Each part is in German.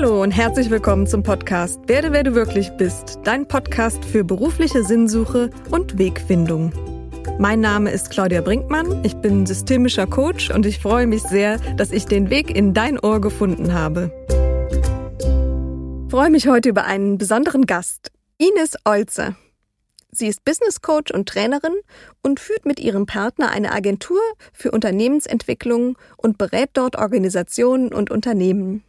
Hallo und herzlich willkommen zum Podcast Werde, wer du wirklich bist, dein Podcast für berufliche Sinnsuche und Wegfindung. Mein Name ist Claudia Brinkmann, ich bin systemischer Coach und ich freue mich sehr, dass ich den Weg in dein Ohr gefunden habe. Ich freue mich heute über einen besonderen Gast, Ines Olze. Sie ist Business Coach und Trainerin und führt mit ihrem Partner eine Agentur für Unternehmensentwicklung und berät dort Organisationen und Unternehmen.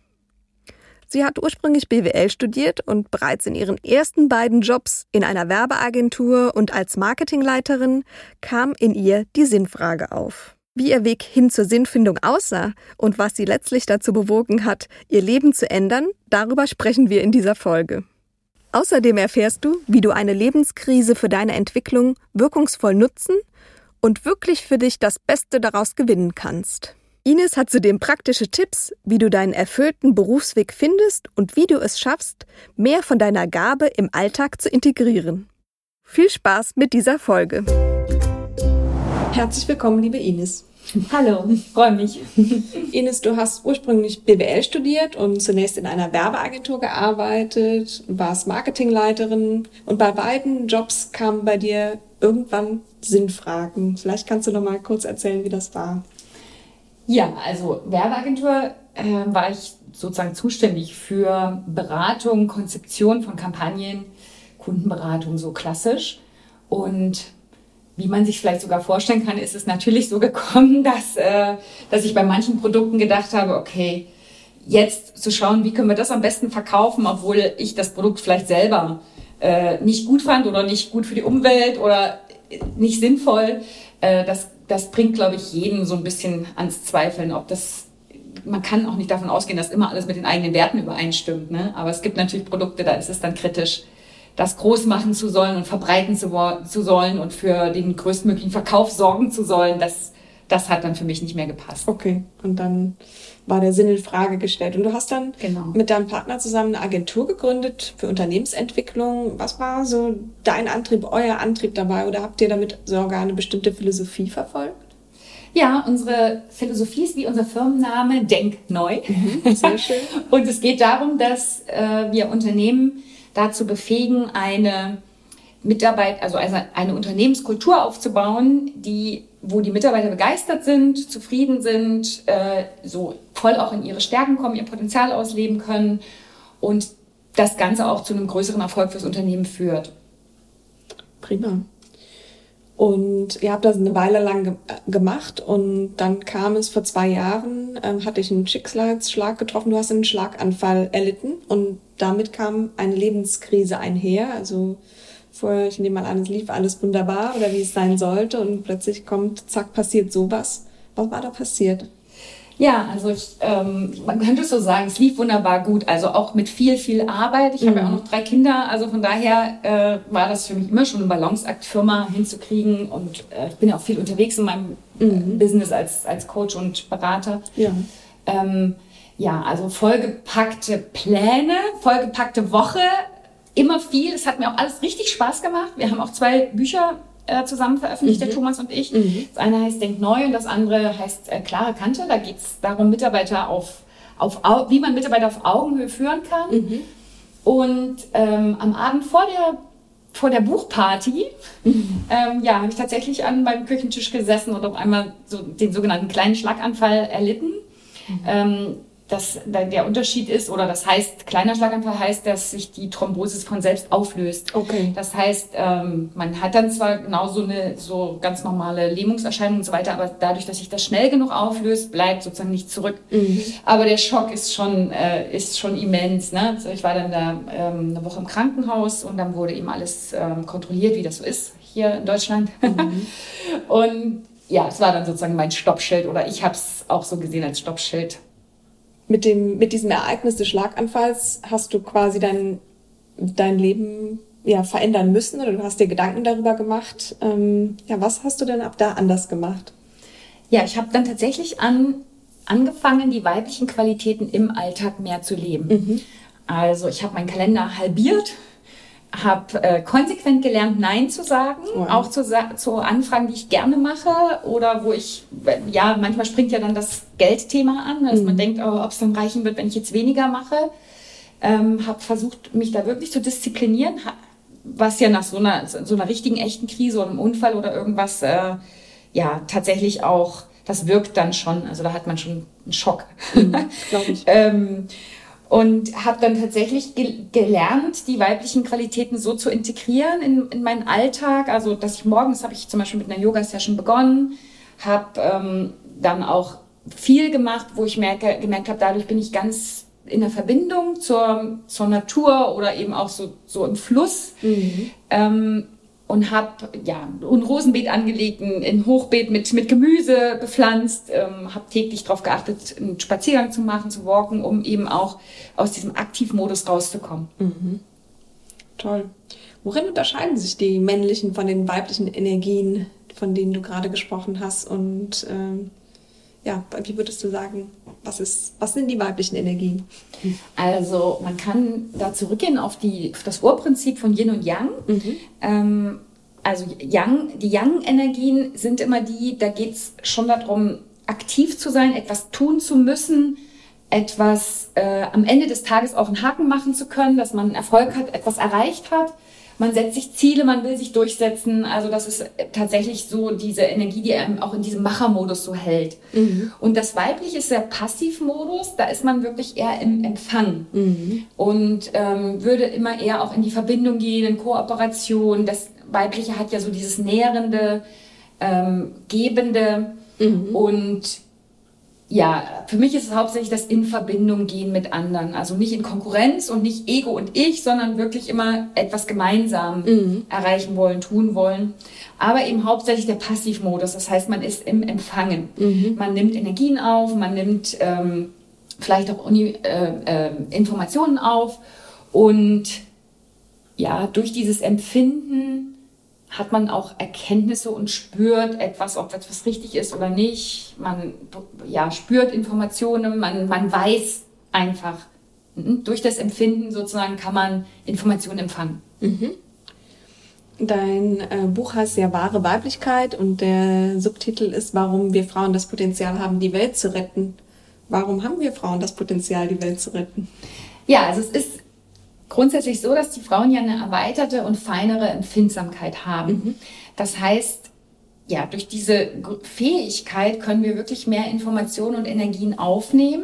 Sie hat ursprünglich BWL studiert und bereits in ihren ersten beiden Jobs in einer Werbeagentur und als Marketingleiterin kam in ihr die Sinnfrage auf. Wie ihr Weg hin zur Sinnfindung aussah und was sie letztlich dazu bewogen hat, ihr Leben zu ändern, darüber sprechen wir in dieser Folge. Außerdem erfährst du, wie du eine Lebenskrise für deine Entwicklung wirkungsvoll nutzen und wirklich für dich das Beste daraus gewinnen kannst. Ines hat zudem praktische Tipps, wie du deinen erfüllten Berufsweg findest und wie du es schaffst, mehr von deiner Gabe im Alltag zu integrieren. Viel Spaß mit dieser Folge. Herzlich willkommen, liebe Ines. Hallo, ich freue mich. Ines, du hast ursprünglich BWL studiert und zunächst in einer Werbeagentur gearbeitet, warst Marketingleiterin und bei beiden Jobs kamen bei dir irgendwann Sinnfragen. Vielleicht kannst du noch mal kurz erzählen, wie das war. Ja, also Werbeagentur äh, war ich sozusagen zuständig für Beratung, Konzeption von Kampagnen, Kundenberatung so klassisch und wie man sich vielleicht sogar vorstellen kann, ist es natürlich so gekommen, dass, äh, dass ich bei manchen Produkten gedacht habe, okay, jetzt zu schauen, wie können wir das am besten verkaufen, obwohl ich das Produkt vielleicht selber äh, nicht gut fand oder nicht gut für die Umwelt oder nicht sinnvoll. Äh, das, das bringt, glaube ich, jeden so ein bisschen ans Zweifeln, ob das man kann auch nicht davon ausgehen, dass immer alles mit den eigenen Werten übereinstimmt. Ne? Aber es gibt natürlich Produkte, da ist es dann kritisch das groß machen zu sollen und verbreiten zu, zu sollen und für den größtmöglichen Verkauf sorgen zu sollen, das, das hat dann für mich nicht mehr gepasst. Okay, und dann war der Sinn in Frage gestellt. Und du hast dann genau. mit deinem Partner zusammen eine Agentur gegründet für Unternehmensentwicklung. Was war so dein Antrieb, euer Antrieb dabei? Oder habt ihr damit sogar eine bestimmte Philosophie verfolgt? Ja, unsere Philosophie ist wie unser Firmenname Denk neu. Mhm, sehr schön. und es geht darum, dass äh, wir Unternehmen dazu befähigen, eine Mitarbeit, also eine Unternehmenskultur aufzubauen, die, wo die Mitarbeiter begeistert sind, zufrieden sind, äh, so voll auch in ihre Stärken kommen, ihr Potenzial ausleben können und das Ganze auch zu einem größeren Erfolg fürs Unternehmen führt. Prima. Und ihr habt das eine Weile lang ge gemacht und dann kam es vor zwei Jahren, ähm, hatte ich einen Schicksalsschlag getroffen, du hast einen Schlaganfall erlitten und damit kam eine Lebenskrise einher. Also vorher, ich nehme mal an, es lief alles wunderbar oder wie es sein sollte und plötzlich kommt, zack, passiert sowas. Was war da passiert? Ja, also ich, ähm, man könnte so sagen, es lief wunderbar gut. Also auch mit viel, viel Arbeit. Ich mhm. habe ja auch noch drei Kinder. Also von daher äh, war das für mich immer schon ein Balanceakt, Firma hinzukriegen. Und äh, ich bin ja auch viel unterwegs in meinem mhm. Business als, als Coach und Berater. Ja. Ähm, ja, also vollgepackte Pläne, vollgepackte Woche, immer viel. Es hat mir auch alles richtig Spaß gemacht. Wir haben auch zwei Bücher äh, zusammen veröffentlicht, mhm. der Thomas und ich. Mhm. Das eine heißt Denk neu und das andere heißt äh, Klare Kante. Da geht es darum, Mitarbeiter auf, auf, wie man Mitarbeiter auf Augenhöhe führen kann. Mhm. Und ähm, am Abend vor der vor der Buchparty, mhm. ähm, ja, habe ich tatsächlich an meinem Küchentisch gesessen und auf einmal so den sogenannten kleinen Schlaganfall erlitten. Mhm. Ähm, dass der Unterschied ist, oder das heißt, kleiner Schlaganfall heißt, dass sich die Thrombosis von selbst auflöst. Okay. Das heißt, ähm, man hat dann zwar genauso eine so ganz normale Lähmungserscheinung und so weiter, aber dadurch, dass sich das schnell genug auflöst, bleibt sozusagen nicht zurück. Mhm. Aber der Schock ist schon, äh, ist schon immens. Ne? Also ich war dann da ähm, eine Woche im Krankenhaus und dann wurde eben alles ähm, kontrolliert, wie das so ist hier in Deutschland. Mhm. und ja, es war dann sozusagen mein Stoppschild oder ich habe es auch so gesehen als Stoppschild mit dem, mit diesem Ereignis des Schlaganfalls hast du quasi dein, dein Leben ja, verändern müssen oder du hast dir Gedanken darüber gemacht. Ähm, ja, was hast du denn ab da anders gemacht? Ja, ich habe dann tatsächlich an, angefangen, die weiblichen Qualitäten im Alltag mehr zu leben. Mhm. Also ich habe meinen Kalender halbiert habe äh, konsequent gelernt, Nein zu sagen, wow. auch zu, zu Anfragen, die ich gerne mache oder wo ich, ja, manchmal springt ja dann das Geldthema an, dass mhm. man denkt, oh, ob es dann reichen wird, wenn ich jetzt weniger mache. Ähm, habe versucht, mich da wirklich zu disziplinieren, was ja nach so einer, so einer richtigen, echten Krise oder einem Unfall oder irgendwas, äh, ja, tatsächlich auch, das wirkt dann schon, also da hat man schon einen Schock. Mhm, Glaube ich. ähm, und habe dann tatsächlich ge gelernt, die weiblichen Qualitäten so zu integrieren in, in meinen Alltag. Also, dass ich morgens habe ich zum Beispiel mit einer Yoga-Session begonnen, habe ähm, dann auch viel gemacht, wo ich merke, gemerkt habe, dadurch bin ich ganz in der Verbindung zur, zur Natur oder eben auch so, so im Fluss. Mhm. Ähm, und habe ja ein Rosenbeet angelegt, ein Hochbeet mit mit Gemüse bepflanzt, ähm, habe täglich darauf geachtet, einen Spaziergang zu machen, zu walken, um eben auch aus diesem Aktivmodus rauszukommen. Mhm. Toll. Worin unterscheiden sich die männlichen von den weiblichen Energien, von denen du gerade gesprochen hast? Und ähm, ja, wie würdest du sagen, was, ist, was sind die weiblichen Energien? Also man kann da zurückgehen auf, die, auf das Urprinzip von Yin und Yang. Mhm. Ähm, also Yang, die Yang-Energien sind immer die, da geht es schon darum, aktiv zu sein, etwas tun zu müssen, etwas äh, am Ende des Tages auch einen Haken machen zu können, dass man Erfolg hat, etwas erreicht hat man setzt sich Ziele, man will sich durchsetzen. Also das ist tatsächlich so diese Energie, die einem auch in diesem Machermodus so hält. Mhm. Und das Weibliche ist der Passivmodus, da ist man wirklich eher im Empfang mhm. und ähm, würde immer eher auch in die Verbindung gehen, in Kooperation. Das Weibliche hat ja so dieses nährende, ähm, gebende mhm. und ja, für mich ist es hauptsächlich das in Verbindung gehen mit anderen. Also nicht in Konkurrenz und nicht Ego und ich, sondern wirklich immer etwas gemeinsam mhm. erreichen wollen, tun wollen. Aber eben hauptsächlich der Passivmodus. Das heißt, man ist im Empfangen. Mhm. Man nimmt Energien auf, man nimmt ähm, vielleicht auch Uni, äh, äh, Informationen auf und ja, durch dieses Empfinden hat man auch Erkenntnisse und spürt etwas, ob etwas richtig ist oder nicht. Man ja, spürt Informationen, man, man weiß einfach. Mhm. Durch das Empfinden sozusagen kann man Informationen empfangen. Mhm. Dein äh, Buch heißt ja wahre Weiblichkeit und der Subtitel ist, warum wir Frauen das Potenzial haben, die Welt zu retten. Warum haben wir Frauen das Potenzial, die Welt zu retten? Ja, also es ist grundsätzlich so, dass die Frauen ja eine erweiterte und feinere Empfindsamkeit haben. Mhm. Das heißt, ja, durch diese Fähigkeit können wir wirklich mehr Informationen und Energien aufnehmen,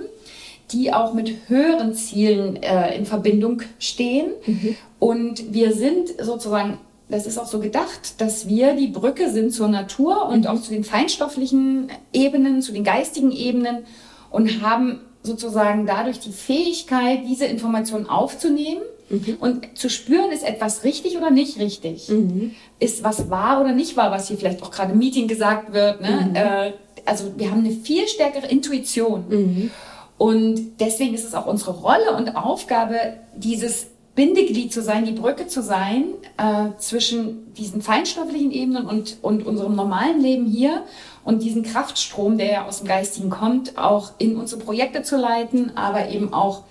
die auch mit höheren Zielen äh, in Verbindung stehen. Mhm. Und wir sind sozusagen, das ist auch so gedacht, dass wir die Brücke sind zur Natur und mhm. auch zu den feinstofflichen Ebenen, zu den geistigen Ebenen und haben sozusagen dadurch die Fähigkeit, diese Informationen aufzunehmen Mhm. Und zu spüren, ist etwas richtig oder nicht richtig? Mhm. Ist was wahr oder nicht wahr, was hier vielleicht auch gerade im Meeting gesagt wird? Ne? Mhm. Äh, also wir haben eine viel stärkere Intuition. Mhm. Und deswegen ist es auch unsere Rolle und Aufgabe, dieses Bindeglied zu sein, die Brücke zu sein äh, zwischen diesen feinstofflichen Ebenen und, und unserem normalen Leben hier und diesen Kraftstrom, der ja aus dem Geistigen kommt, auch in unsere Projekte zu leiten, aber eben auch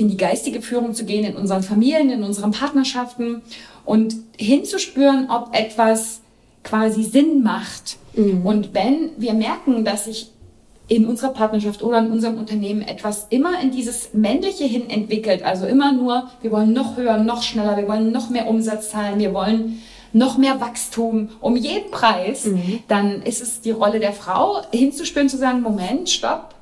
in die geistige Führung zu gehen, in unseren Familien, in unseren Partnerschaften und hinzuspüren, ob etwas quasi Sinn macht. Mhm. Und wenn wir merken, dass sich in unserer Partnerschaft oder in unserem Unternehmen etwas immer in dieses Männliche hin entwickelt, also immer nur, wir wollen noch höher, noch schneller, wir wollen noch mehr Umsatz zahlen, wir wollen noch mehr Wachstum um jeden Preis, mhm. dann ist es die Rolle der Frau, hinzuspüren, zu sagen, Moment, stopp,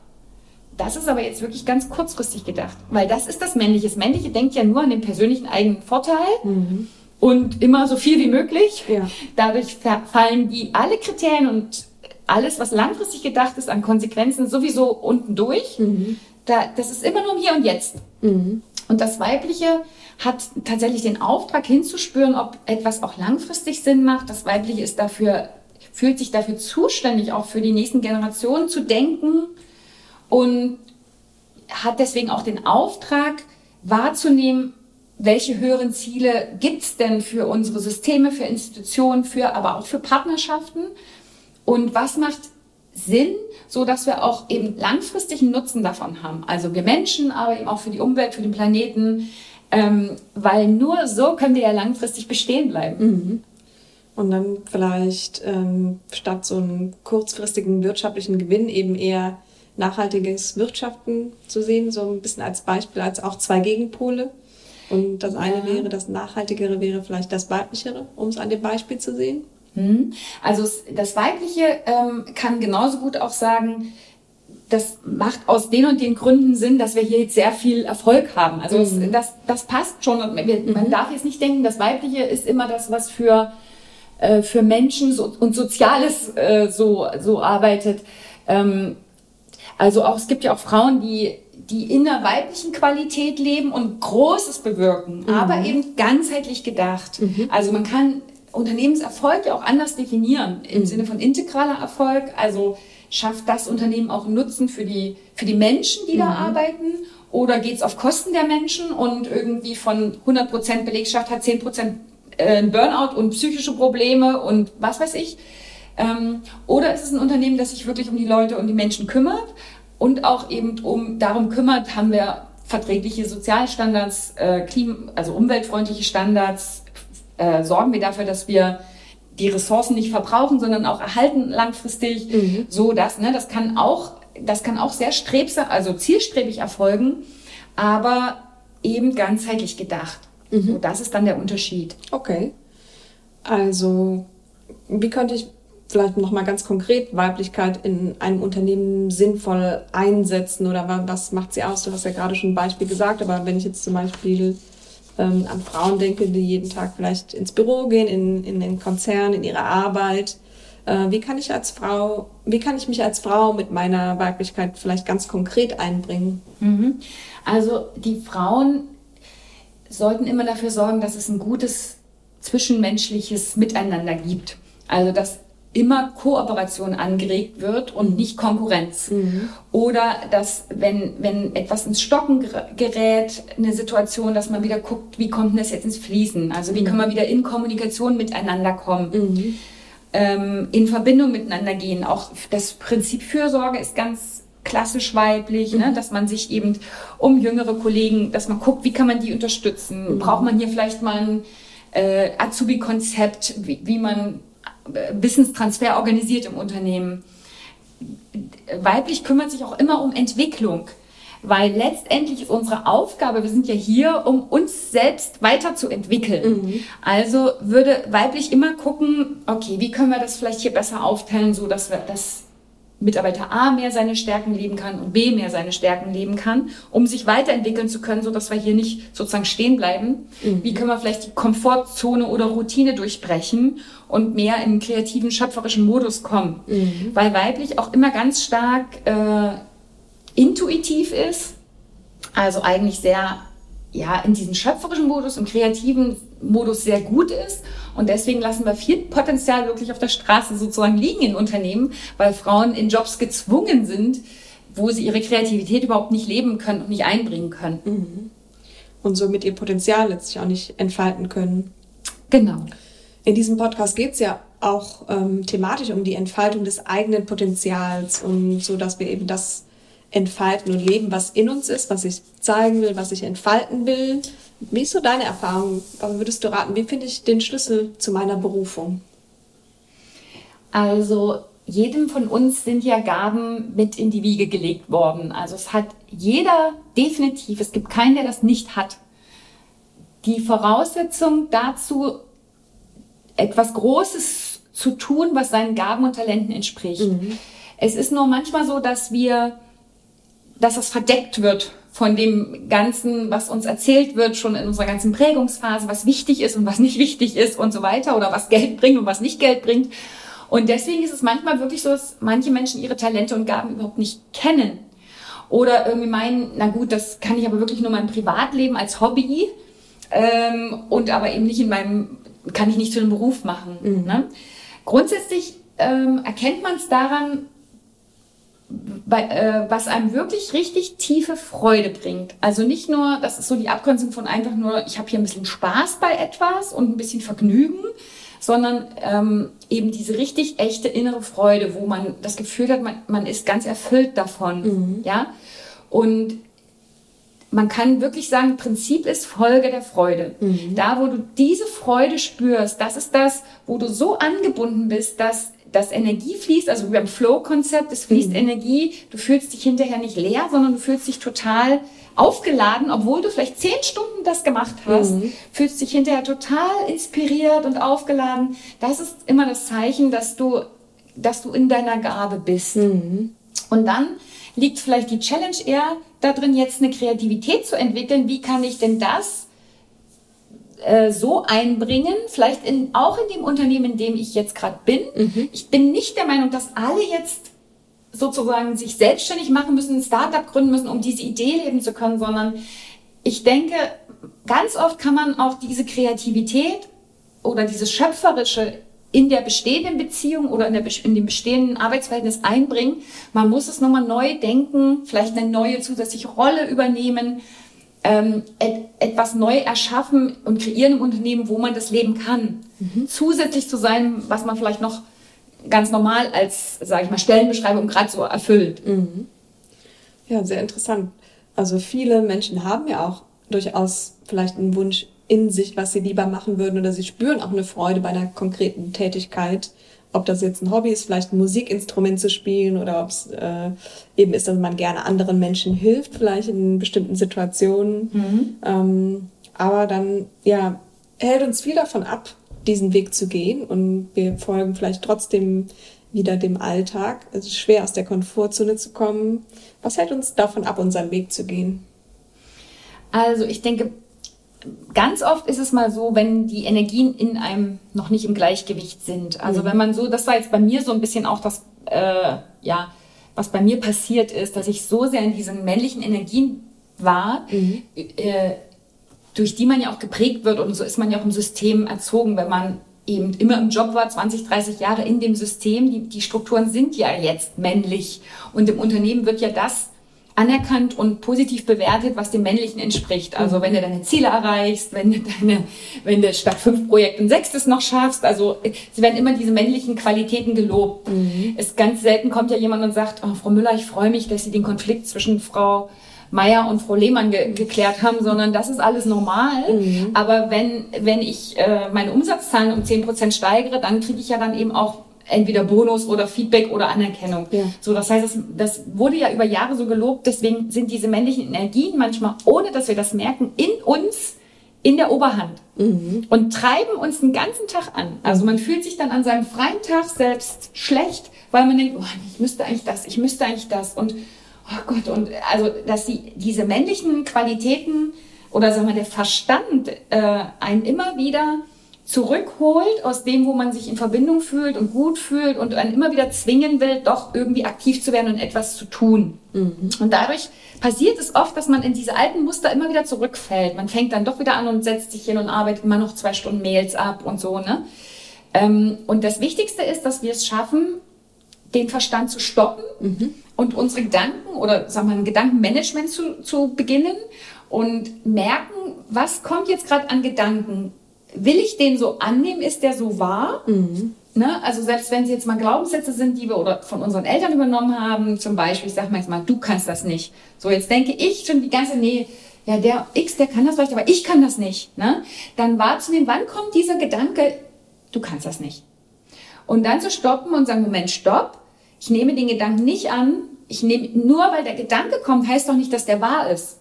das ist aber jetzt wirklich ganz kurzfristig gedacht, weil das ist das Männliche. Das Männliche denkt ja nur an den persönlichen eigenen Vorteil mhm. und immer so viel wie möglich. Ja. Dadurch fallen die alle Kriterien und alles, was langfristig gedacht ist an Konsequenzen, sowieso unten durch. Mhm. Da, das ist immer nur im Hier und Jetzt. Mhm. Und das Weibliche hat tatsächlich den Auftrag hinzuspüren, ob etwas auch langfristig Sinn macht. Das Weibliche ist dafür, fühlt sich dafür zuständig, auch für die nächsten Generationen zu denken und hat deswegen auch den Auftrag wahrzunehmen, welche höheren Ziele gibt's denn für unsere Systeme, für Institutionen, für aber auch für Partnerschaften und was macht Sinn, so dass wir auch eben langfristigen Nutzen davon haben. Also wir Menschen, aber eben auch für die Umwelt, für den Planeten. Ähm, weil nur so können wir ja langfristig bestehen bleiben. Mhm. Und dann vielleicht ähm, statt so einem kurzfristigen wirtschaftlichen Gewinn eben eher nachhaltiges Wirtschaften zu sehen, so ein bisschen als Beispiel, als auch zwei Gegenpole. Und das eine ja. wäre, das Nachhaltigere wäre vielleicht das Weiblichere, um es an dem Beispiel zu sehen. Mhm. Also das Weibliche ähm, kann genauso gut auch sagen, das macht aus den und den Gründen Sinn, dass wir hier jetzt sehr viel Erfolg haben. Also mhm. das, das passt schon. Man mhm. darf jetzt nicht denken, das Weibliche ist immer das, was für, äh, für Menschen und Soziales äh, so, so arbeitet. Ähm, also auch, es gibt ja auch Frauen, die, die in der weiblichen Qualität leben und Großes bewirken, mhm. aber eben ganzheitlich gedacht. Mhm. Also man kann Unternehmenserfolg ja auch anders definieren, im mhm. Sinne von integraler Erfolg. Also schafft das Unternehmen auch Nutzen für die, für die Menschen, die mhm. da arbeiten? Oder geht es auf Kosten der Menschen und irgendwie von 100% Belegschaft hat 10% äh, Burnout und psychische Probleme und was weiß ich? Ähm, oder ist es ein Unternehmen, das sich wirklich um die Leute und die Menschen kümmert und auch eben um darum kümmert, haben wir verträgliche Sozialstandards, äh, Klima, also umweltfreundliche Standards, äh, sorgen wir dafür, dass wir die Ressourcen nicht verbrauchen, sondern auch erhalten langfristig, mhm. so dass, ne, das kann auch, das kann auch sehr strebsam, also zielstrebig erfolgen, aber eben ganzheitlich gedacht. Mhm. So, das ist dann der Unterschied. Okay. Also, wie könnte ich vielleicht nochmal ganz konkret Weiblichkeit in einem Unternehmen sinnvoll einsetzen oder was macht sie aus? Du hast ja gerade schon ein Beispiel gesagt, aber wenn ich jetzt zum Beispiel ähm, an Frauen denke, die jeden Tag vielleicht ins Büro gehen, in, in den Konzern, in ihre Arbeit. Äh, wie kann ich als Frau, wie kann ich mich als Frau mit meiner Weiblichkeit vielleicht ganz konkret einbringen? Mhm. Also die Frauen sollten immer dafür sorgen, dass es ein gutes zwischenmenschliches Miteinander gibt. Also dass immer Kooperation angeregt wird und nicht Konkurrenz. Mhm. Oder dass, wenn, wenn etwas ins Stocken gerät, eine Situation, dass man wieder guckt, wie kommt denn das jetzt ins Fließen? Also wie mhm. können wir wieder in Kommunikation miteinander kommen? Mhm. Ähm, in Verbindung miteinander gehen. Auch das Prinzip Fürsorge ist ganz klassisch weiblich, ne? Mhm. dass man sich eben um jüngere Kollegen, dass man guckt, wie kann man die unterstützen? Mhm. Braucht man hier vielleicht mal ein äh, Azubi-Konzept, wie, wie man Wissenstransfer organisiert im Unternehmen. Weiblich kümmert sich auch immer um Entwicklung, weil letztendlich ist unsere Aufgabe, wir sind ja hier, um uns selbst weiterzuentwickeln. Mhm. Also würde weiblich immer gucken, okay, wie können wir das vielleicht hier besser aufteilen, so dass wir das Mitarbeiter A mehr seine Stärken leben kann und B mehr seine Stärken leben kann, um sich weiterentwickeln zu können, so dass wir hier nicht sozusagen stehen bleiben. Mhm. Wie können wir vielleicht die Komfortzone oder Routine durchbrechen und mehr in einen kreativen, schöpferischen Modus kommen? Mhm. Weil weiblich auch immer ganz stark äh, intuitiv ist, also eigentlich sehr ja in diesem schöpferischen Modus, im kreativen Modus sehr gut ist. Und deswegen lassen wir viel Potenzial wirklich auf der Straße sozusagen liegen in Unternehmen, weil Frauen in Jobs gezwungen sind, wo sie ihre Kreativität überhaupt nicht leben können und nicht einbringen können. Mhm. Und somit ihr Potenzial letztlich auch nicht entfalten können. Genau. In diesem Podcast geht es ja auch ähm, thematisch um die Entfaltung des eigenen Potenzials und so, dass wir eben das entfalten und leben, was in uns ist, was ich zeigen will, was ich entfalten will. Wie ist so deine Erfahrung? Was würdest du raten? Wie finde ich den Schlüssel zu meiner Berufung? Also jedem von uns sind ja Gaben mit in die Wiege gelegt worden. Also es hat jeder definitiv, es gibt keinen, der das nicht hat. Die Voraussetzung dazu, etwas Großes zu tun, was seinen Gaben und Talenten entspricht. Mhm. Es ist nur manchmal so, dass wir dass das verdeckt wird von dem Ganzen, was uns erzählt wird, schon in unserer ganzen Prägungsphase, was wichtig ist und was nicht wichtig ist und so weiter oder was Geld bringt und was nicht Geld bringt. Und deswegen ist es manchmal wirklich so, dass manche Menschen ihre Talente und Gaben überhaupt nicht kennen. Oder irgendwie meinen, na gut, das kann ich aber wirklich nur mein Privatleben als Hobby ähm, und aber eben nicht in meinem, kann ich nicht zu einem Beruf machen. Mhm. Ne? Grundsätzlich ähm, erkennt man es daran, bei, äh, was einem wirklich richtig tiefe Freude bringt. Also nicht nur, das ist so die Abgrenzung von einfach nur, ich habe hier ein bisschen Spaß bei etwas und ein bisschen Vergnügen, sondern ähm, eben diese richtig echte innere Freude, wo man das Gefühl hat, man, man ist ganz erfüllt davon, mhm. ja. Und man kann wirklich sagen, Prinzip ist Folge der Freude. Mhm. Da, wo du diese Freude spürst, das ist das, wo du so angebunden bist, dass das Energie fließt, also beim Flow-Konzept, es fließt mhm. Energie, du fühlst dich hinterher nicht leer, sondern du fühlst dich total aufgeladen, obwohl du vielleicht zehn Stunden das gemacht hast, mhm. fühlst dich hinterher total inspiriert und aufgeladen. Das ist immer das Zeichen, dass du, dass du in deiner Gabe bist. Mhm. Und dann liegt vielleicht die Challenge eher darin, jetzt eine Kreativität zu entwickeln. Wie kann ich denn das äh, so einbringen, vielleicht in, auch in dem Unternehmen, in dem ich jetzt gerade bin. Mhm. Ich bin nicht der Meinung, dass alle jetzt sozusagen sich selbstständig machen müssen, ein Startup gründen müssen, um diese Idee leben zu können, sondern ich denke, ganz oft kann man auch diese Kreativität oder dieses Schöpferische in der bestehenden Beziehung oder in, der, in dem bestehenden Arbeitsverhältnis einbringen. Man muss es nochmal neu denken, vielleicht eine neue zusätzliche Rolle übernehmen, ähm, et, etwas neu erschaffen und kreieren im Unternehmen, wo man das leben kann. Mhm. Zusätzlich zu sein, was man vielleicht noch ganz normal als, sage ich mal, Stellenbeschreibung gerade so erfüllt. Mhm. Ja, sehr interessant. Also viele Menschen haben ja auch durchaus vielleicht einen Wunsch in sich, was sie lieber machen würden oder sie spüren auch eine Freude bei einer konkreten Tätigkeit. Ob das jetzt ein Hobby ist, vielleicht ein Musikinstrument zu spielen oder ob es äh, eben ist, dass man gerne anderen Menschen hilft, vielleicht in bestimmten Situationen. Mhm. Ähm, aber dann, ja, hält uns viel davon ab, diesen Weg zu gehen und wir folgen vielleicht trotzdem wieder dem Alltag. Es ist schwer, aus der Komfortzone zu kommen. Was hält uns davon ab, unseren Weg zu gehen? Also ich denke, ganz oft ist es mal so, wenn die Energien in einem noch nicht im Gleichgewicht sind. Also mhm. wenn man so, das war jetzt bei mir so ein bisschen auch das, äh, ja, was bei mir passiert ist, dass ich so sehr in diesen männlichen Energien war, mhm. äh, durch die man ja auch geprägt wird und so ist man ja auch im System erzogen, wenn man eben immer im Job war, 20, 30 Jahre in dem System. Die, die Strukturen sind ja jetzt männlich und im Unternehmen wird ja das anerkannt und positiv bewertet, was dem Männlichen entspricht. Also wenn du deine Ziele erreichst, wenn du deine, wenn du statt fünf Projekte ein sechstes noch schaffst, also sie werden immer diese männlichen Qualitäten gelobt. Mhm. Es ganz selten kommt ja jemand und sagt, oh, Frau Müller, ich freue mich, dass Sie den Konflikt zwischen Frau Meier und Frau Lehmann ge geklärt haben, sondern das ist alles normal. Mhm. Aber wenn, wenn ich äh, meine Umsatzzahlen um zehn Prozent steigere, dann kriege ich ja dann eben auch entweder Bonus oder Feedback oder Anerkennung. Ja. So, das heißt, das, das wurde ja über Jahre so gelobt. Deswegen sind diese männlichen Energien manchmal, ohne dass wir das merken, in uns in der Oberhand mhm. und treiben uns den ganzen Tag an. Also man fühlt sich dann an seinem freien Tag selbst schlecht, weil man denkt, oh, ich müsste eigentlich das, ich müsste eigentlich das und oh Gott und also dass die diese männlichen Qualitäten oder sagen wir der Verstand äh, einen immer wieder zurückholt aus dem, wo man sich in Verbindung fühlt und gut fühlt und einen immer wieder zwingen will, doch irgendwie aktiv zu werden und etwas zu tun. Mhm. Und dadurch passiert es oft, dass man in diese alten Muster immer wieder zurückfällt. Man fängt dann doch wieder an und setzt sich hin und arbeitet immer noch zwei Stunden Mails ab und so, ne? Ähm, und das Wichtigste ist, dass wir es schaffen, den Verstand zu stoppen mhm. und unsere Gedanken oder sagen wir ein Gedankenmanagement zu, zu beginnen und merken, was kommt jetzt gerade an Gedanken? Will ich den so annehmen? Ist der so wahr? Mhm. Ne? Also selbst wenn sie jetzt mal Glaubenssätze sind, die wir oder von unseren Eltern übernommen haben, zum Beispiel, ich sage mal jetzt mal, du kannst das nicht. So, jetzt denke ich schon die ganze, nee, ja, der X, der kann das vielleicht, aber ich kann das nicht. Ne? Dann wahrzunehmen, wann kommt dieser Gedanke, du kannst das nicht. Und dann zu stoppen und sagen, Moment, stopp, ich nehme den Gedanken nicht an, ich nehme, nur weil der Gedanke kommt, heißt doch nicht, dass der wahr ist.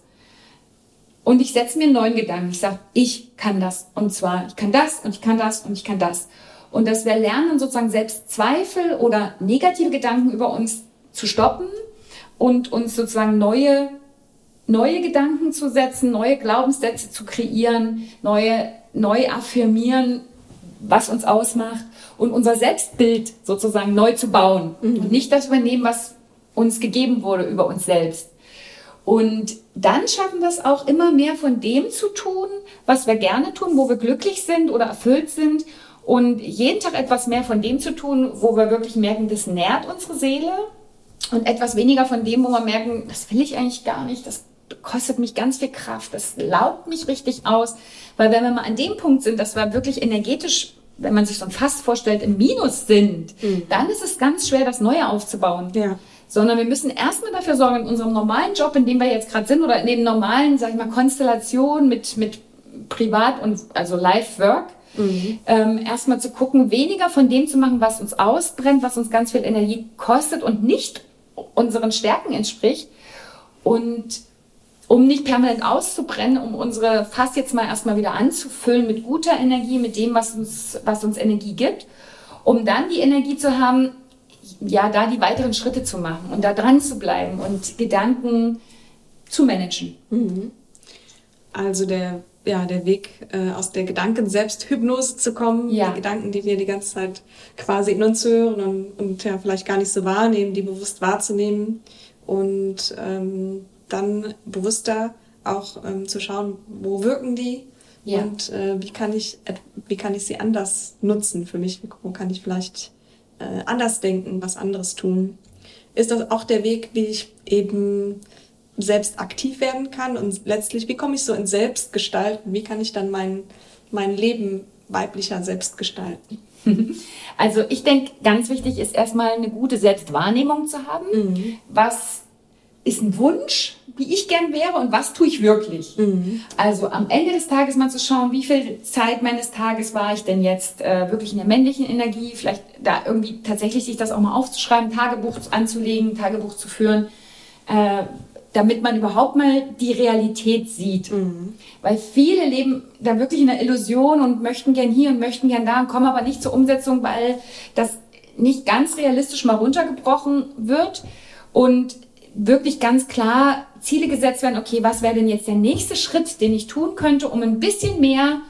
Und ich setze mir einen neuen Gedanken. Ich sage, ich kann das. Und zwar, ich kann das und ich kann das und ich kann das. Und dass wir lernen, sozusagen selbst Zweifel oder negative Gedanken über uns zu stoppen und uns sozusagen neue, neue Gedanken zu setzen, neue Glaubenssätze zu kreieren, neue, neu affirmieren, was uns ausmacht und unser Selbstbild sozusagen neu zu bauen mhm. und nicht das übernehmen, was uns gegeben wurde über uns selbst. Und dann schaffen wir es auch immer mehr von dem zu tun, was wir gerne tun, wo wir glücklich sind oder erfüllt sind. Und jeden Tag etwas mehr von dem zu tun, wo wir wirklich merken, das nährt unsere Seele. Und etwas weniger von dem, wo wir merken, das will ich eigentlich gar nicht, das kostet mich ganz viel Kraft, das laugt mich richtig aus. Weil wenn wir mal an dem Punkt sind, dass wir wirklich energetisch, wenn man sich so ein Fass vorstellt, im Minus sind, mhm. dann ist es ganz schwer, das Neue aufzubauen. Ja sondern wir müssen erstmal dafür sorgen, in unserem normalen Job, in dem wir jetzt gerade sind, oder in den normalen, sag ich mal, Konstellationen mit, mit Privat und also Life-Work, mhm. ähm, erstmal zu gucken, weniger von dem zu machen, was uns ausbrennt, was uns ganz viel Energie kostet und nicht unseren Stärken entspricht. Und um nicht permanent auszubrennen, um unsere Fass jetzt mal erstmal wieder anzufüllen mit guter Energie, mit dem, was uns, was uns Energie gibt, um dann die Energie zu haben, ja, da die weiteren Schritte zu machen und da dran zu bleiben und Gedanken zu managen. Mhm. Also der, ja, der Weg äh, aus der Gedanken-Selbsthypnose zu kommen, ja. die Gedanken, die wir die ganze Zeit quasi in uns hören und, und ja, vielleicht gar nicht so wahrnehmen, die bewusst wahrzunehmen und ähm, dann bewusster auch ähm, zu schauen, wo wirken die ja. und äh, wie kann ich wie kann ich sie anders nutzen für mich, wo kann ich vielleicht äh, anders denken, was anderes tun. Ist das auch der Weg, wie ich eben selbst aktiv werden kann und letztlich, wie komme ich so in Selbstgestalten, wie kann ich dann mein, mein Leben weiblicher selbst gestalten? Also ich denke, ganz wichtig ist erstmal eine gute Selbstwahrnehmung zu haben. Mhm. Was ist ein Wunsch, wie ich gern wäre und was tue ich wirklich. Mhm. Also am Ende des Tages mal zu schauen, wie viel Zeit meines Tages war ich denn jetzt äh, wirklich in der männlichen Energie, vielleicht da irgendwie tatsächlich sich das auch mal aufzuschreiben, Tagebuch anzulegen, Tagebuch zu führen, äh, damit man überhaupt mal die Realität sieht. Mhm. Weil viele leben da wirklich in der Illusion und möchten gern hier und möchten gern da und kommen aber nicht zur Umsetzung, weil das nicht ganz realistisch mal runtergebrochen wird. Und wirklich ganz klar Ziele gesetzt werden, okay, was wäre denn jetzt der nächste Schritt, den ich tun könnte, um ein bisschen mehr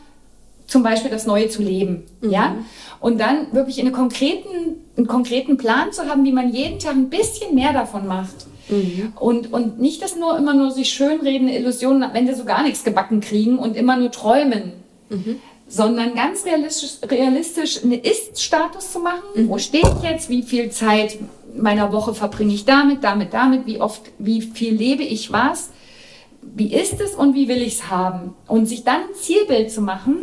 zum Beispiel das Neue zu leben, mhm. ja? Und dann wirklich eine konkreten, einen konkreten Plan zu haben, wie man jeden Tag ein bisschen mehr davon macht. Mhm. Und, und nicht das nur immer nur sich schönreden, Illusionen am Ende so gar nichts gebacken kriegen und immer nur träumen. Mhm. Sondern ganz realistisch, realistisch einen Ist-Status zu machen. Mhm. Wo stehe ich jetzt? Wie viel Zeit meiner Woche verbringe ich damit, damit, damit, wie oft, wie viel lebe ich was, wie ist es und wie will ich es haben. Und sich dann ein Zielbild zu machen.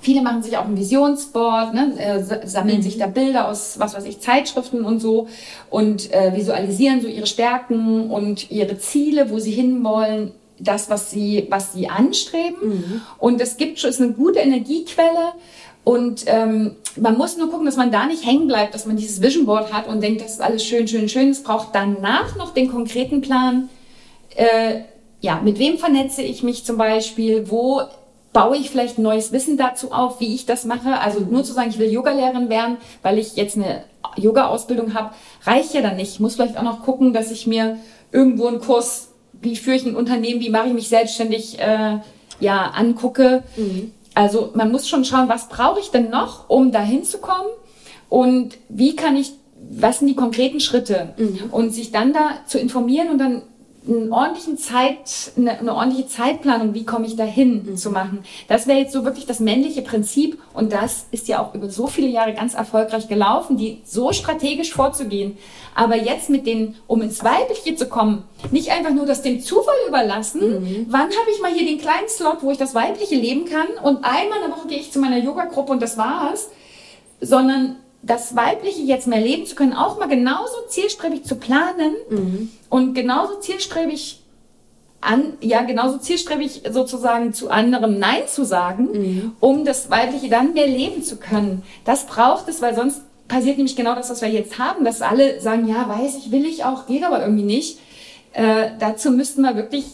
Viele machen sich auch ein Visionsboard, ne, äh, sammeln sich da Bilder aus, was weiß ich, Zeitschriften und so und äh, visualisieren so ihre Stärken und ihre Ziele, wo sie hinwollen, das, was sie, was sie anstreben. Mhm. Und es gibt schon, ist eine gute Energiequelle und ähm, man muss nur gucken, dass man da nicht hängen bleibt, dass man dieses Vision Board hat und denkt, das ist alles schön, schön, schön. Es braucht danach noch den konkreten Plan. Äh, ja, mit wem vernetze ich mich zum Beispiel? Wo baue ich vielleicht neues Wissen dazu auf, wie ich das mache? Also nur zu sagen, ich will Yogalehrerin werden, weil ich jetzt eine Yoga-Ausbildung habe, reicht ja dann nicht. Ich muss vielleicht auch noch gucken, dass ich mir irgendwo einen Kurs, wie führe ich ein Unternehmen, wie mache ich mich selbstständig, äh, ja, angucke. Mhm also man muss schon schauen, was brauche ich denn noch, um dahin zu kommen und wie kann ich, was sind die konkreten Schritte mhm. und sich dann da zu informieren und dann einen ordentlichen Zeit, eine, eine ordentliche Zeitplanung, wie komme ich dahin mhm. zu machen. Das wäre jetzt so wirklich das männliche Prinzip und das ist ja auch über so viele Jahre ganz erfolgreich gelaufen, die so strategisch vorzugehen. Aber jetzt mit den, um ins Weibliche zu kommen, nicht einfach nur das dem Zufall überlassen, mhm. wann habe ich mal hier den kleinen Slot, wo ich das Weibliche leben kann und einmal in der Woche gehe ich zu meiner Yoga-Gruppe und das war's, sondern das Weibliche jetzt mehr leben zu können, auch mal genauso zielstrebig zu planen mhm. und genauso zielstrebig an, ja, genauso zielstrebig sozusagen zu anderem Nein zu sagen, mhm. um das Weibliche dann mehr leben zu können. Das braucht es, weil sonst passiert nämlich genau das, was wir jetzt haben, dass alle sagen, ja, weiß ich, will ich auch, geht aber irgendwie nicht. Äh, dazu müssten wir wirklich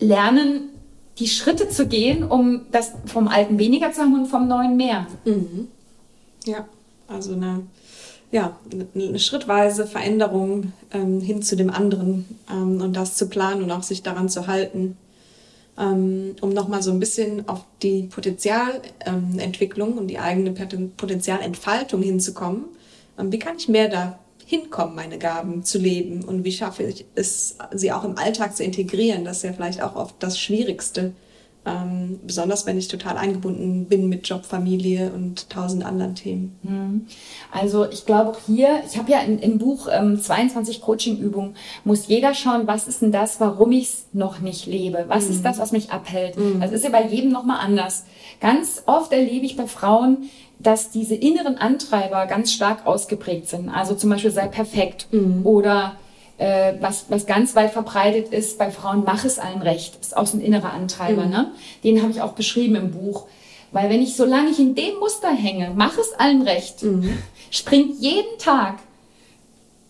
lernen, die Schritte zu gehen, um das vom Alten weniger zu haben und vom Neuen mehr. Mhm. Ja. Also eine, ja, eine schrittweise Veränderung ähm, hin zu dem anderen ähm, und das zu planen und auch sich daran zu halten, ähm, um nochmal so ein bisschen auf die Potenzialentwicklung ähm, und die eigene Potenzialentfaltung hinzukommen. Ähm, wie kann ich mehr da hinkommen, meine Gaben zu leben und wie schaffe ich es, sie auch im Alltag zu integrieren? Das ist ja vielleicht auch oft das Schwierigste, ähm, besonders wenn ich total eingebunden bin mit Job, Familie und tausend anderen Themen. Hm. Also ich glaube auch hier, ich habe ja in, im Buch ähm, 22 Coaching-Übungen, muss jeder schauen, was ist denn das, warum ich es noch nicht lebe? Was mhm. ist das, was mich abhält? Mhm. Das ist ja bei jedem nochmal anders. Ganz oft erlebe ich bei Frauen, dass diese inneren Antreiber ganz stark ausgeprägt sind. Also zum Beispiel sei perfekt mhm. oder äh, was, was ganz weit verbreitet ist bei Frauen, mach es allen recht, ist auch so ein innerer Antreiber. Mhm. Ne? Den habe ich auch beschrieben im Buch. Weil wenn ich, solange ich in dem Muster hänge, mach es allen recht, mhm. springt jeden Tag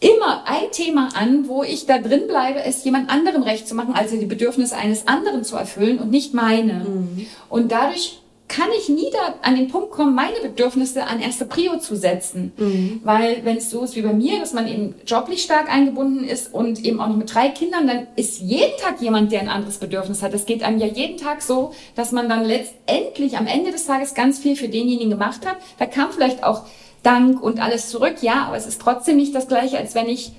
immer ein Thema an, wo ich da drin bleibe, es jemand anderem recht zu machen, also die Bedürfnisse eines anderen zu erfüllen und nicht meine. Mhm. Und dadurch kann ich nie da an den Punkt kommen, meine Bedürfnisse an erste Prio zu setzen. Mhm. Weil wenn es so ist wie bei mir, dass man eben joblich stark eingebunden ist und eben auch noch mit drei Kindern, dann ist jeden Tag jemand, der ein anderes Bedürfnis hat. Das geht einem ja jeden Tag so, dass man dann letztendlich am Ende des Tages ganz viel für denjenigen gemacht hat. Da kam vielleicht auch Dank und alles zurück, ja, aber es ist trotzdem nicht das gleiche, als wenn ich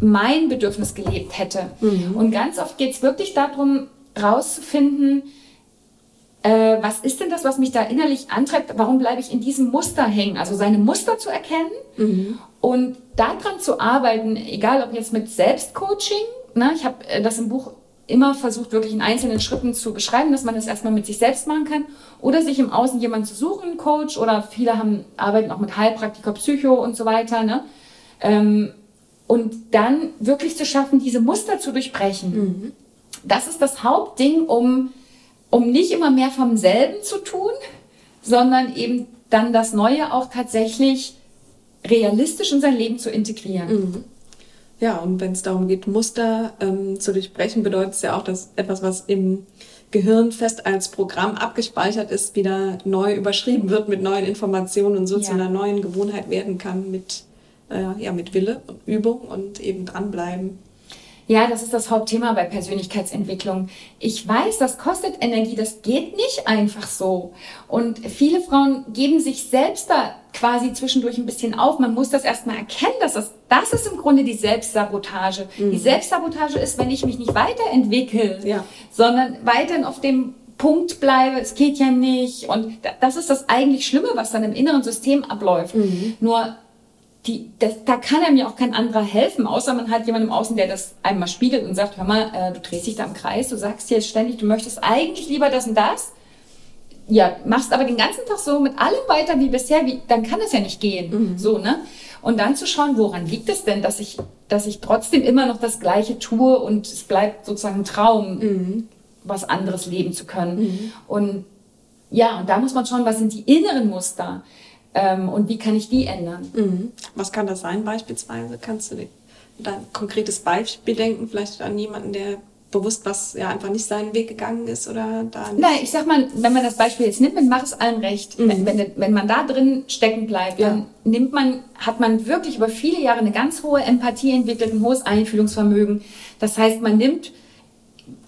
mein Bedürfnis gelebt hätte. Mhm. Und ganz oft geht es wirklich darum, rauszufinden, äh, was ist denn das, was mich da innerlich antreibt? Warum bleibe ich in diesem Muster hängen? Also seine Muster zu erkennen mhm. und daran zu arbeiten, egal ob jetzt mit Selbstcoaching, ne? ich habe äh, das im Buch immer versucht, wirklich in einzelnen Schritten zu beschreiben, dass man das erstmal mit sich selbst machen kann oder sich im Außen jemanden zu suchen, einen Coach oder viele haben, arbeiten auch mit Heilpraktiker, Psycho und so weiter. Ne? Ähm, und dann wirklich zu schaffen, diese Muster zu durchbrechen. Mhm. Das ist das Hauptding, um um nicht immer mehr vom selben zu tun, sondern eben dann das Neue auch tatsächlich realistisch in sein Leben zu integrieren. Mhm. Ja, und wenn es darum geht, Muster ähm, zu durchbrechen, bedeutet es ja auch, dass etwas, was im Gehirn fest als Programm abgespeichert ist, wieder neu überschrieben wird mit neuen Informationen und so ja. zu einer neuen Gewohnheit werden kann mit, äh, ja, mit Wille und Übung und eben dranbleiben. Ja, das ist das Hauptthema bei Persönlichkeitsentwicklung. Ich weiß, das kostet Energie, das geht nicht einfach so. Und viele Frauen geben sich selbst da quasi zwischendurch ein bisschen auf. Man muss das erstmal erkennen, dass das, das ist im Grunde die Selbstsabotage. Mhm. Die Selbstsabotage ist, wenn ich mich nicht weiterentwickle, ja. sondern weiterhin auf dem Punkt bleibe, es geht ja nicht. Und das ist das eigentlich Schlimme, was dann im inneren System abläuft. Mhm. Nur die, das, da kann einem ja auch kein anderer helfen, außer man hat jemanden im Außen, der das einmal spiegelt und sagt, hör mal, äh, du drehst dich da im Kreis, du sagst jetzt ständig, du möchtest eigentlich lieber das und das. Ja, machst aber den ganzen Tag so mit allem weiter wie bisher, wie, dann kann es ja nicht gehen. Mhm. So, ne? Und dann zu schauen, woran liegt es denn, dass ich, dass ich trotzdem immer noch das Gleiche tue und es bleibt sozusagen ein Traum, mhm. was anderes leben zu können. Mhm. Und ja, und da muss man schauen, was sind die inneren Muster? Ähm, und wie kann ich die ändern? Mhm. Was kann das sein beispielsweise? Kannst du da ein konkretes Beispiel denken, vielleicht an jemanden, der bewusst was ja einfach nicht seinen Weg gegangen ist oder da nicht? Nein, ich sag mal, wenn man das Beispiel jetzt nimmt, man macht es allen recht. Mhm. Wenn, wenn, wenn, man da drin stecken bleibt, ja. dann nimmt man, hat man wirklich über viele Jahre eine ganz hohe Empathie entwickelt, ein hohes Einfühlungsvermögen. Das heißt, man nimmt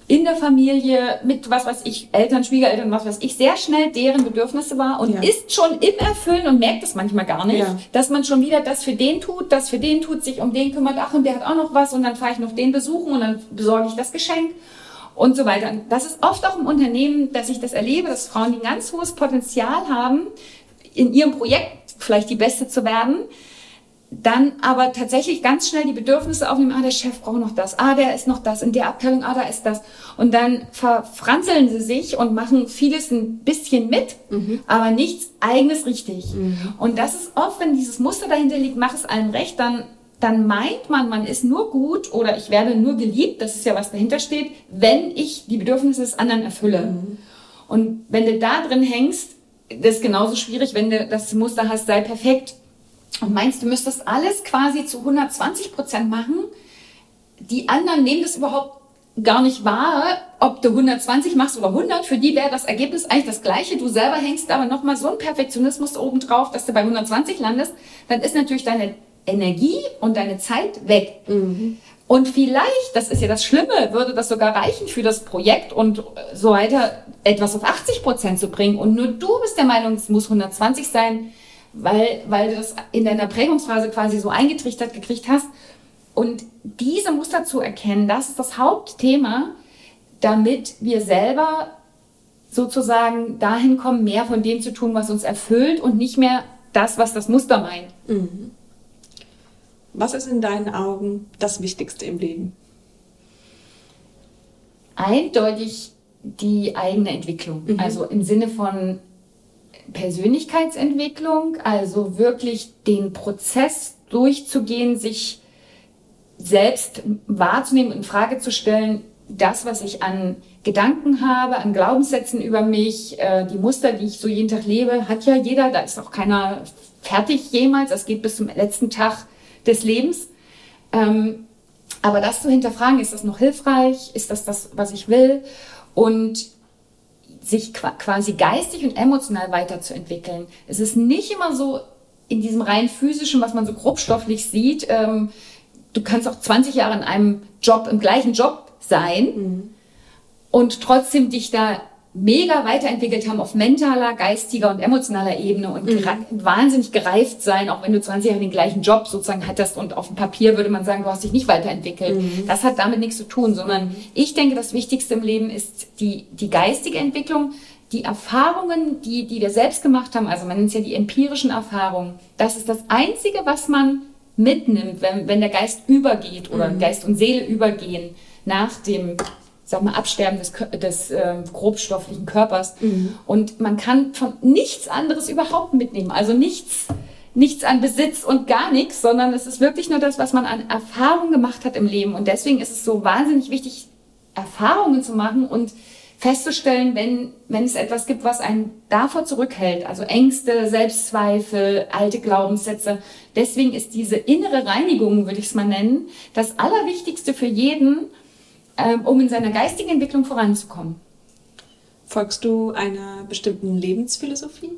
in der Familie mit was weiß ich, Eltern, Schwiegereltern, was weiß ich, sehr schnell deren Bedürfnisse war und ja. ist schon im Erfüllen und merkt es manchmal gar nicht, ja. dass man schon wieder das für den tut, das für den tut, sich um den kümmert, ach und der hat auch noch was und dann fahre ich noch den besuchen und dann besorge ich das Geschenk und so weiter. Das ist oft auch im Unternehmen, dass ich das erlebe, dass Frauen, die ein ganz hohes Potenzial haben, in ihrem Projekt vielleicht die Beste zu werden, dann aber tatsächlich ganz schnell die Bedürfnisse aufnehmen, ah, der Chef braucht noch das, ah, der ist noch das, in der Abteilung, ah, da ist das. Und dann verfranzeln sie sich und machen vieles ein bisschen mit, mhm. aber nichts eigenes richtig. Mhm. Und das ist oft, wenn dieses Muster dahinter liegt, mach es allen recht, dann, dann meint man, man ist nur gut oder ich werde nur geliebt, das ist ja was dahinter steht, wenn ich die Bedürfnisse des anderen erfülle. Mhm. Und wenn du da drin hängst, das ist genauso schwierig, wenn du das Muster hast, sei perfekt und meinst, du müsstest alles quasi zu 120 Prozent machen. Die anderen nehmen das überhaupt gar nicht wahr, ob du 120 machst oder 100. Für die wäre das Ergebnis eigentlich das gleiche. Du selber hängst aber nochmal so einen Perfektionismus oben drauf, dass du bei 120 landest. Dann ist natürlich deine Energie und deine Zeit weg. Mhm. Und vielleicht, das ist ja das Schlimme, würde das sogar reichen für das Projekt und so weiter, etwas auf 80 Prozent zu bringen. Und nur du bist der Meinung, es muss 120 sein weil, weil du das in deiner Prägungsphase quasi so eingetrichtert gekriegt hast. Und diese Muster zu erkennen, das ist das Hauptthema, damit wir selber sozusagen dahin kommen, mehr von dem zu tun, was uns erfüllt und nicht mehr das, was das Muster meint. Mhm. Was ist in deinen Augen das Wichtigste im Leben? Eindeutig die eigene Entwicklung. Mhm. Also im Sinne von Persönlichkeitsentwicklung, also wirklich den Prozess durchzugehen, sich selbst wahrzunehmen und in Frage zu stellen, das, was ich an Gedanken habe, an Glaubenssätzen über mich, äh, die Muster, die ich so jeden Tag lebe, hat ja jeder. Da ist auch keiner fertig jemals. Das geht bis zum letzten Tag des Lebens. Ähm, aber das zu hinterfragen, ist das noch hilfreich? Ist das das, was ich will? Und sich quasi geistig und emotional weiterzuentwickeln. Es ist nicht immer so in diesem rein physischen, was man so grobstofflich sieht. Ähm, du kannst auch 20 Jahre in einem Job, im gleichen Job sein mhm. und trotzdem dich da mega weiterentwickelt haben auf mentaler, geistiger und emotionaler Ebene und mhm. wahnsinnig gereift sein, auch wenn du 20 Jahre den gleichen Job sozusagen hattest und auf dem Papier würde man sagen, du hast dich nicht weiterentwickelt. Mhm. Das hat damit nichts zu tun, sondern mhm. ich denke, das Wichtigste im Leben ist die, die geistige Entwicklung, die Erfahrungen, die, die wir selbst gemacht haben, also man nennt es ja die empirischen Erfahrungen. Das ist das Einzige, was man mitnimmt, wenn, wenn der Geist übergeht oder mhm. Geist und Seele übergehen nach dem sag mal, Absterben des, des äh, grobstofflichen Körpers. Mhm. Und man kann von nichts anderes überhaupt mitnehmen. Also nichts, nichts an Besitz und gar nichts, sondern es ist wirklich nur das, was man an Erfahrung gemacht hat im Leben. Und deswegen ist es so wahnsinnig wichtig, Erfahrungen zu machen und festzustellen, wenn, wenn es etwas gibt, was einen davor zurückhält, also Ängste, Selbstzweifel, alte Glaubenssätze. Deswegen ist diese innere Reinigung, würde ich es mal nennen, das Allerwichtigste für jeden, um in seiner geistigen Entwicklung voranzukommen. Folgst du einer bestimmten Lebensphilosophie?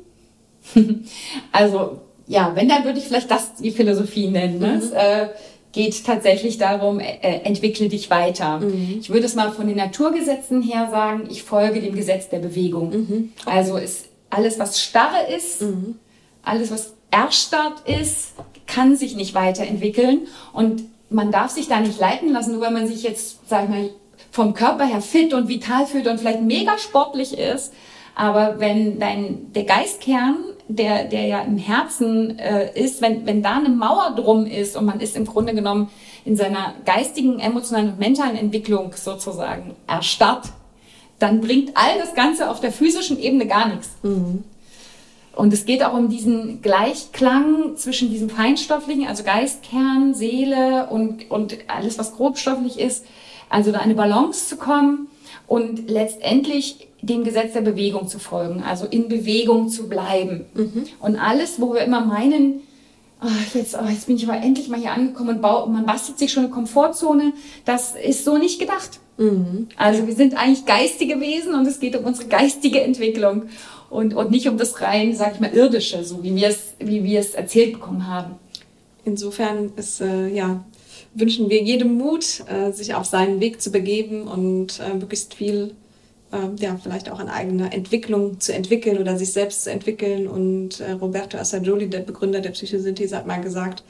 also ja, wenn, dann würde ich vielleicht das die Philosophie nennen. Ne? Mhm. Es äh, geht tatsächlich darum, äh, äh, entwickle dich weiter. Mhm. Ich würde es mal von den Naturgesetzen her sagen, ich folge dem Gesetz der Bewegung. Mhm. Okay. Also ist alles, was starre ist, mhm. alles, was erstarrt ist, kann sich nicht weiterentwickeln. Und man darf sich da nicht leiten lassen, nur weil man sich jetzt, sag ich mal, vom Körper her fit und vital fühlt und vielleicht mega sportlich ist. Aber wenn dein, der Geistkern, der, der ja im Herzen äh, ist, wenn, wenn da eine Mauer drum ist und man ist im Grunde genommen in seiner geistigen, emotionalen und mentalen Entwicklung sozusagen erstarrt, dann bringt all das Ganze auf der physischen Ebene gar nichts. Mhm. Und es geht auch um diesen Gleichklang zwischen diesem feinstofflichen, also Geistkern, Seele und, und alles, was grobstofflich ist. Also da eine Balance zu kommen und letztendlich dem Gesetz der Bewegung zu folgen, also in Bewegung zu bleiben. Mhm. Und alles, wo wir immer meinen, oh, jetzt, oh, jetzt bin ich aber endlich mal hier angekommen und bau, man bastelt sich schon eine Komfortzone, das ist so nicht gedacht. Mhm. Also wir sind eigentlich geistige Wesen und es geht um unsere geistige Entwicklung und, und nicht um das rein, sag ich mal, irdische, so wie wir es, wie wir es erzählt bekommen haben. Insofern ist, äh, ja, wünschen wir jedem Mut, äh, sich auf seinen Weg zu begeben und äh, möglichst viel, äh, ja, vielleicht auch an eigener Entwicklung zu entwickeln oder sich selbst zu entwickeln. Und äh, Roberto Assagioli, der Begründer der Psychosynthese, hat mal gesagt,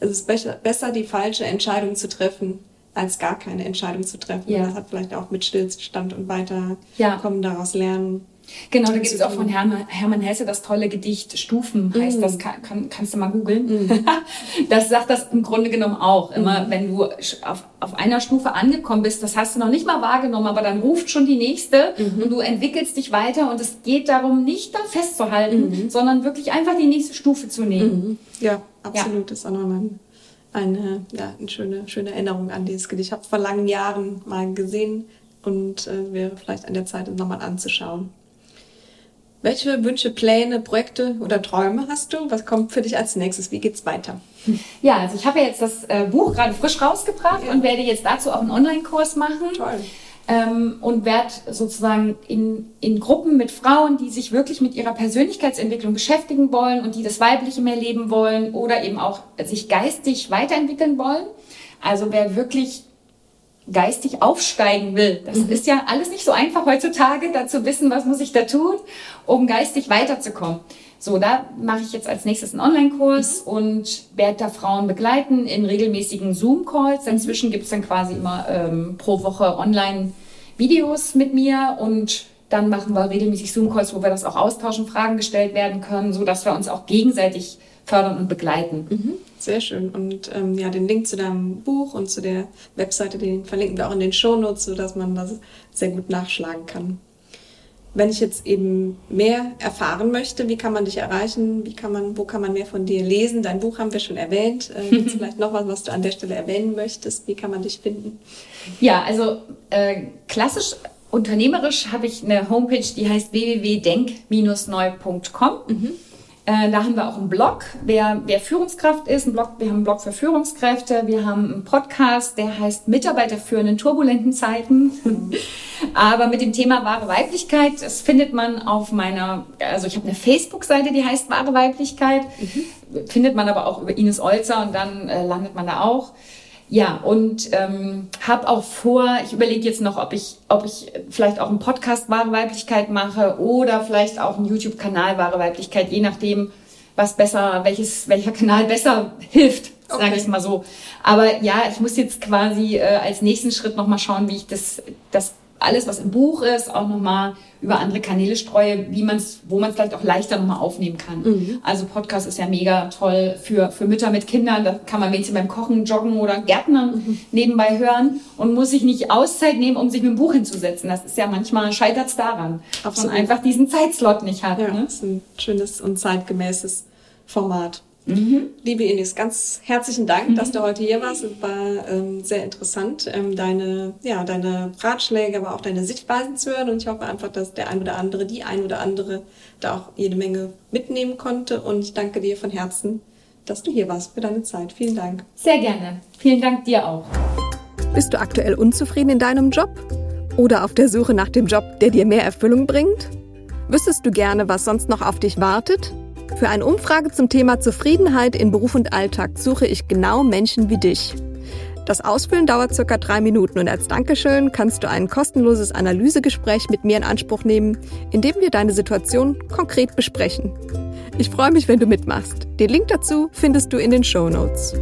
es ist besser, besser die falsche Entscheidung zu treffen, als gar keine Entscheidung zu treffen. Ja. Das hat vielleicht auch mit Stillstand und Weiterkommen ja. daraus lernen Genau, da gibt es auch von Hermann, Hermann Hesse das tolle Gedicht Stufen, heißt mm. das, kann, kann, kannst du mal googeln. Mm. Das sagt das im Grunde genommen auch. Immer mm. wenn du auf, auf einer Stufe angekommen bist, das hast du noch nicht mal wahrgenommen, aber dann ruft schon die nächste -hmm. und du entwickelst dich weiter und es geht darum, nicht da festzuhalten, -hmm. sondern wirklich einfach die nächste Stufe zu nehmen. -hmm. Ja, absolut. Ja. Das ist auch nochmal eine, ja, eine schöne, schöne Erinnerung an dieses Gedicht. Ich habe vor langen Jahren mal gesehen und äh, wäre vielleicht an der Zeit, es nochmal anzuschauen. Welche Wünsche, Pläne, Projekte oder Träume hast du? Was kommt für dich als nächstes? Wie geht's weiter? Ja, also ich habe ja jetzt das äh, Buch gerade frisch rausgebracht ja. und werde jetzt dazu auch einen Online-Kurs machen. Toll. Ähm, und werde sozusagen in, in Gruppen mit Frauen, die sich wirklich mit ihrer Persönlichkeitsentwicklung beschäftigen wollen und die das Weibliche mehr leben wollen oder eben auch sich geistig weiterentwickeln wollen. Also wer wirklich geistig aufsteigen will. Das mhm. ist ja alles nicht so einfach heutzutage, dazu wissen, was muss ich da tun, um geistig weiterzukommen. So, da mache ich jetzt als nächstes einen Online-Kurs mhm. und werde da Frauen begleiten in regelmäßigen Zoom-Calls. Mhm. Inzwischen gibt es dann quasi immer ähm, pro Woche Online-Videos mit mir und dann machen wir regelmäßig Zoom-Calls, wo wir das auch austauschen, Fragen gestellt werden können, so dass wir uns auch gegenseitig fördern und begleiten. Mhm. Sehr schön. Und ähm, ja, den Link zu deinem Buch und zu der Webseite, den verlinken wir auch in den Shownotes, sodass man das sehr gut nachschlagen kann. wenn ich jetzt eben mehr erfahren möchte, wie kann man dich erreichen? Wie kann man, wo kann man mehr von dir lesen? Dein Buch haben wir schon erwähnt. Äh, Gibt vielleicht noch was, was du an der Stelle erwähnen möchtest? Wie kann man dich finden? Ja, also äh, klassisch unternehmerisch habe ich eine Homepage, die heißt www.denk-neu.com. Mhm. Äh, da haben wir auch einen Blog, wer, wer Führungskraft ist. Ein Blog, wir haben einen Blog für Führungskräfte. Wir haben einen Podcast, der heißt Mitarbeiter führen in turbulenten Zeiten. Aber mit dem Thema wahre Weiblichkeit, das findet man auf meiner, also ich habe eine Facebook-Seite, die heißt wahre Weiblichkeit. Mhm. Findet man aber auch über Ines Olzer und dann äh, landet man da auch. Ja, und ähm, habe auch vor, ich überlege jetzt noch, ob ich, ob ich vielleicht auch einen Podcast Wahre Weiblichkeit mache oder vielleicht auch einen YouTube-Kanal Wahre Weiblichkeit, je nachdem, was besser, welches, welcher Kanal besser hilft, okay. sage ich mal so. Aber ja, ich muss jetzt quasi äh, als nächsten Schritt nochmal schauen, wie ich das, das alles, was im Buch ist, auch nochmal über andere Kanäle streue, wie man es, wo man es vielleicht auch leichter nochmal aufnehmen kann. Mhm. Also Podcast ist ja mega toll für, für Mütter mit Kindern. Da kann man wenigstens beim Kochen, Joggen oder Gärtnern mhm. nebenbei hören und muss sich nicht Auszeit nehmen, um sich mit dem Buch hinzusetzen. Das ist ja manchmal scheitert es daran, dass man einfach diesen Zeitslot nicht hat. Ja, ne? das ist ein schönes und zeitgemäßes Format. Mhm. Liebe Ines, ganz herzlichen Dank, mhm. dass du heute hier warst. Es war ähm, sehr interessant, ähm, deine, ja, deine Ratschläge, aber auch deine Sichtweisen zu hören. Und ich hoffe einfach, dass der ein oder andere, die ein oder andere da auch jede Menge mitnehmen konnte. Und ich danke dir von Herzen, dass du hier warst für deine Zeit. Vielen Dank. Sehr gerne. Vielen Dank dir auch. Bist du aktuell unzufrieden in deinem Job? Oder auf der Suche nach dem Job, der dir mehr Erfüllung bringt? Wüsstest du gerne, was sonst noch auf dich wartet? Für eine Umfrage zum Thema Zufriedenheit in Beruf und Alltag suche ich genau Menschen wie dich. Das Ausfüllen dauert circa drei Minuten und als Dankeschön kannst du ein kostenloses Analysegespräch mit mir in Anspruch nehmen, in dem wir deine Situation konkret besprechen. Ich freue mich, wenn du mitmachst. Den Link dazu findest du in den Show Notes.